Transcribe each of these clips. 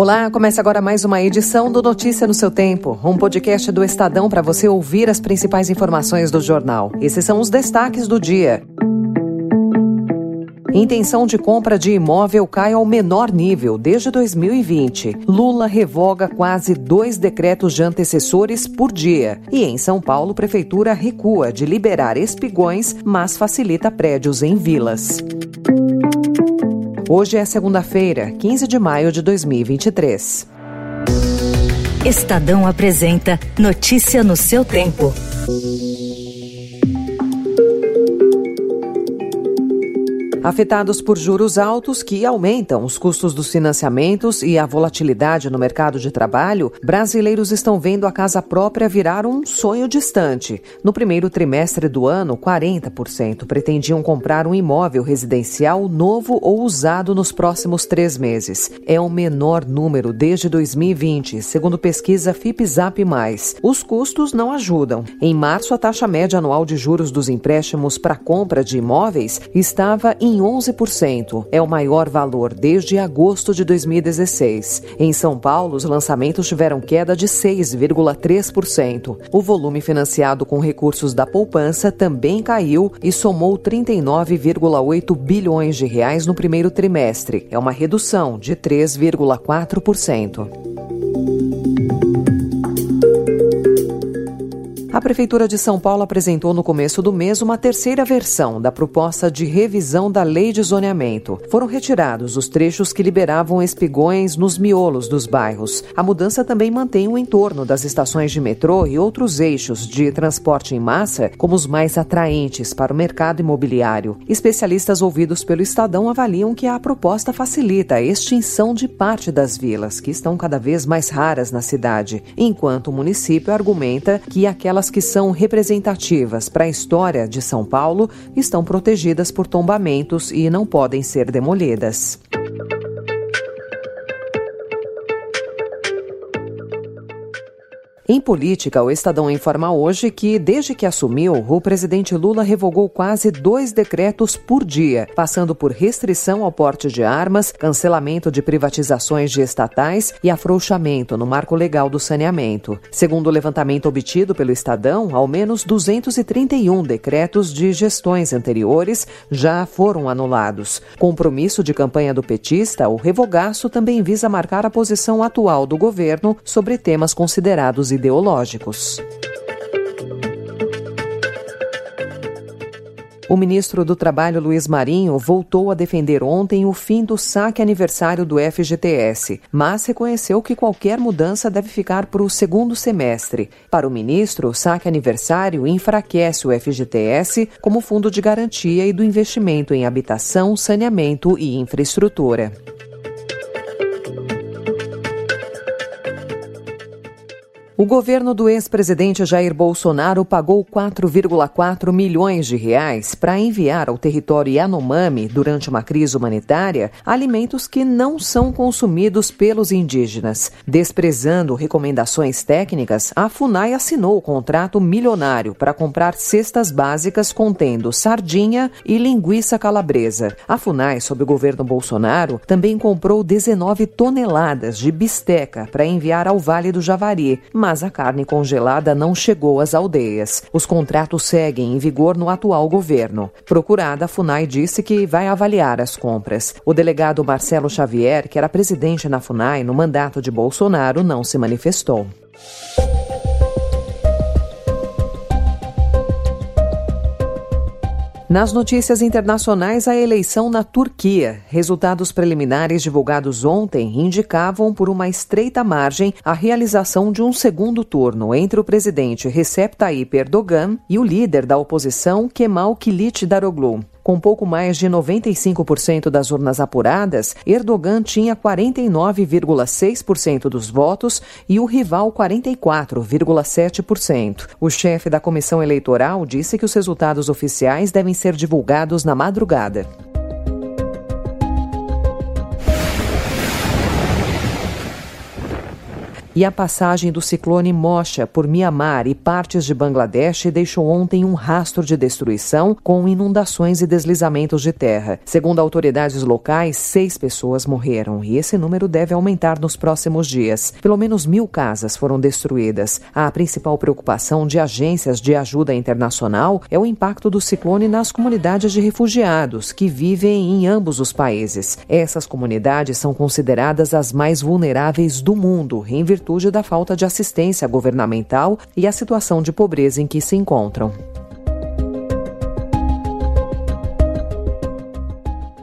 Olá, começa agora mais uma edição do Notícia no seu Tempo, um podcast do Estadão para você ouvir as principais informações do jornal. Esses são os destaques do dia. Intenção de compra de imóvel cai ao menor nível desde 2020. Lula revoga quase dois decretos de antecessores por dia. E em São Paulo, Prefeitura recua de liberar espigões, mas facilita prédios em vilas. Hoje é segunda-feira, 15 de maio de 2023. Estadão apresenta Notícia no seu tempo. Afetados por juros altos que aumentam os custos dos financiamentos e a volatilidade no mercado de trabalho, brasileiros estão vendo a casa própria virar um sonho distante. No primeiro trimestre do ano, 40% pretendiam comprar um imóvel residencial novo ou usado nos próximos três meses. É o menor número desde 2020, segundo pesquisa FIPZAP+. Os custos não ajudam. Em março, a taxa média anual de juros dos empréstimos para compra de imóveis estava em em 11%. É o maior valor desde agosto de 2016. Em São Paulo, os lançamentos tiveram queda de 6,3%. O volume financiado com recursos da poupança também caiu e somou 39,8 bilhões de reais no primeiro trimestre. É uma redução de 3,4%. A Prefeitura de São Paulo apresentou no começo do mês uma terceira versão da proposta de revisão da lei de zoneamento. Foram retirados os trechos que liberavam espigões nos miolos dos bairros. A mudança também mantém o entorno das estações de metrô e outros eixos de transporte em massa como os mais atraentes para o mercado imobiliário. Especialistas ouvidos pelo Estadão avaliam que a proposta facilita a extinção de parte das vilas, que estão cada vez mais raras na cidade, enquanto o município argumenta que aquela aquelas que são representativas para a história de São Paulo estão protegidas por tombamentos e não podem ser demolidas. Em política, o Estadão informa hoje que, desde que assumiu, o presidente Lula revogou quase dois decretos por dia, passando por restrição ao porte de armas, cancelamento de privatizações de estatais e afrouxamento no marco legal do saneamento. Segundo o levantamento obtido pelo Estadão, ao menos 231 decretos de gestões anteriores já foram anulados. Compromisso de campanha do petista, o revogaço também visa marcar a posição atual do governo sobre temas considerados ideológicos. O ministro do Trabalho, Luiz Marinho, voltou a defender ontem o fim do saque aniversário do FGTS, mas reconheceu que qualquer mudança deve ficar para o segundo semestre. Para o ministro, o saque aniversário enfraquece o FGTS como fundo de garantia e do investimento em habitação, saneamento e infraestrutura. O governo do ex-presidente Jair Bolsonaro pagou 4,4 milhões de reais para enviar ao território Yanomami, durante uma crise humanitária, alimentos que não são consumidos pelos indígenas. Desprezando recomendações técnicas, a FUNAI assinou o contrato milionário para comprar cestas básicas contendo sardinha e linguiça calabresa. A FUNAI, sob o governo Bolsonaro, também comprou 19 toneladas de bisteca para enviar ao Vale do Javari, mas mas a carne congelada não chegou às aldeias. Os contratos seguem em vigor no atual governo. Procurada, a FUNAI disse que vai avaliar as compras. O delegado Marcelo Xavier, que era presidente na FUNAI no mandato de Bolsonaro, não se manifestou. Nas notícias internacionais, a eleição na Turquia. Resultados preliminares divulgados ontem indicavam, por uma estreita margem, a realização de um segundo turno entre o presidente Recep Tayyip Erdogan e o líder da oposição, Kemal Kılıçdaroğlu. Com pouco mais de 95% das urnas apuradas, Erdogan tinha 49,6% dos votos e o rival 44,7%. O chefe da comissão eleitoral disse que os resultados oficiais devem ser divulgados na madrugada. E a passagem do ciclone Mocha por Mianmar e partes de Bangladesh deixou ontem um rastro de destruição com inundações e deslizamentos de terra. Segundo autoridades locais, seis pessoas morreram e esse número deve aumentar nos próximos dias. Pelo menos mil casas foram destruídas. A principal preocupação de agências de ajuda internacional é o impacto do ciclone nas comunidades de refugiados que vivem em ambos os países. Essas comunidades são consideradas as mais vulneráveis do mundo, em virtude da falta de assistência governamental e a situação de pobreza em que se encontram.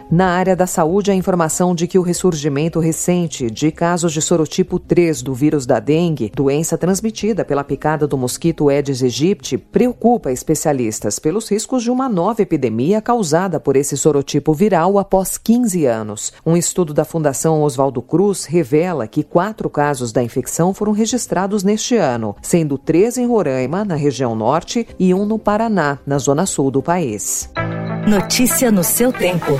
Na área da saúde, a informação de que o ressurgimento recente de casos de sorotipo 3 do vírus da dengue, doença transmitida pela picada do mosquito Aedes aegypti, preocupa especialistas pelos riscos de uma nova epidemia causada por esse sorotipo viral após 15 anos. Um estudo da Fundação Oswaldo Cruz revela que quatro casos da infecção foram registrados neste ano, sendo três em Roraima, na região norte, e um no Paraná, na zona sul do país. Notícia no seu tempo.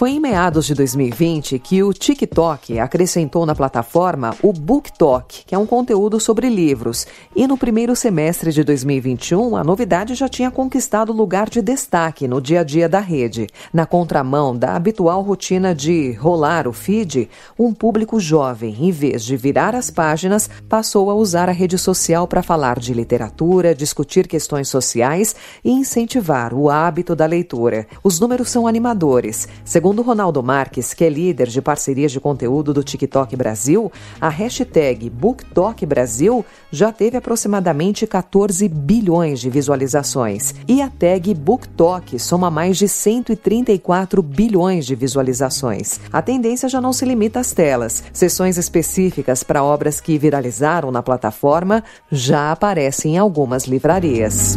Foi em meados de 2020 que o TikTok acrescentou na plataforma o BookTok, que é um conteúdo sobre livros. E no primeiro semestre de 2021, a novidade já tinha conquistado lugar de destaque no dia a dia da rede. Na contramão da habitual rotina de rolar o feed, um público jovem, em vez de virar as páginas, passou a usar a rede social para falar de literatura, discutir questões sociais e incentivar o hábito da leitura. Os números são animadores. Segundo Segundo Ronaldo Marques, que é líder de parcerias de conteúdo do TikTok Brasil, a hashtag BookTokBrasil já teve aproximadamente 14 bilhões de visualizações. E a tag BookTok soma mais de 134 bilhões de visualizações. A tendência já não se limita às telas. Sessões específicas para obras que viralizaram na plataforma já aparecem em algumas livrarias.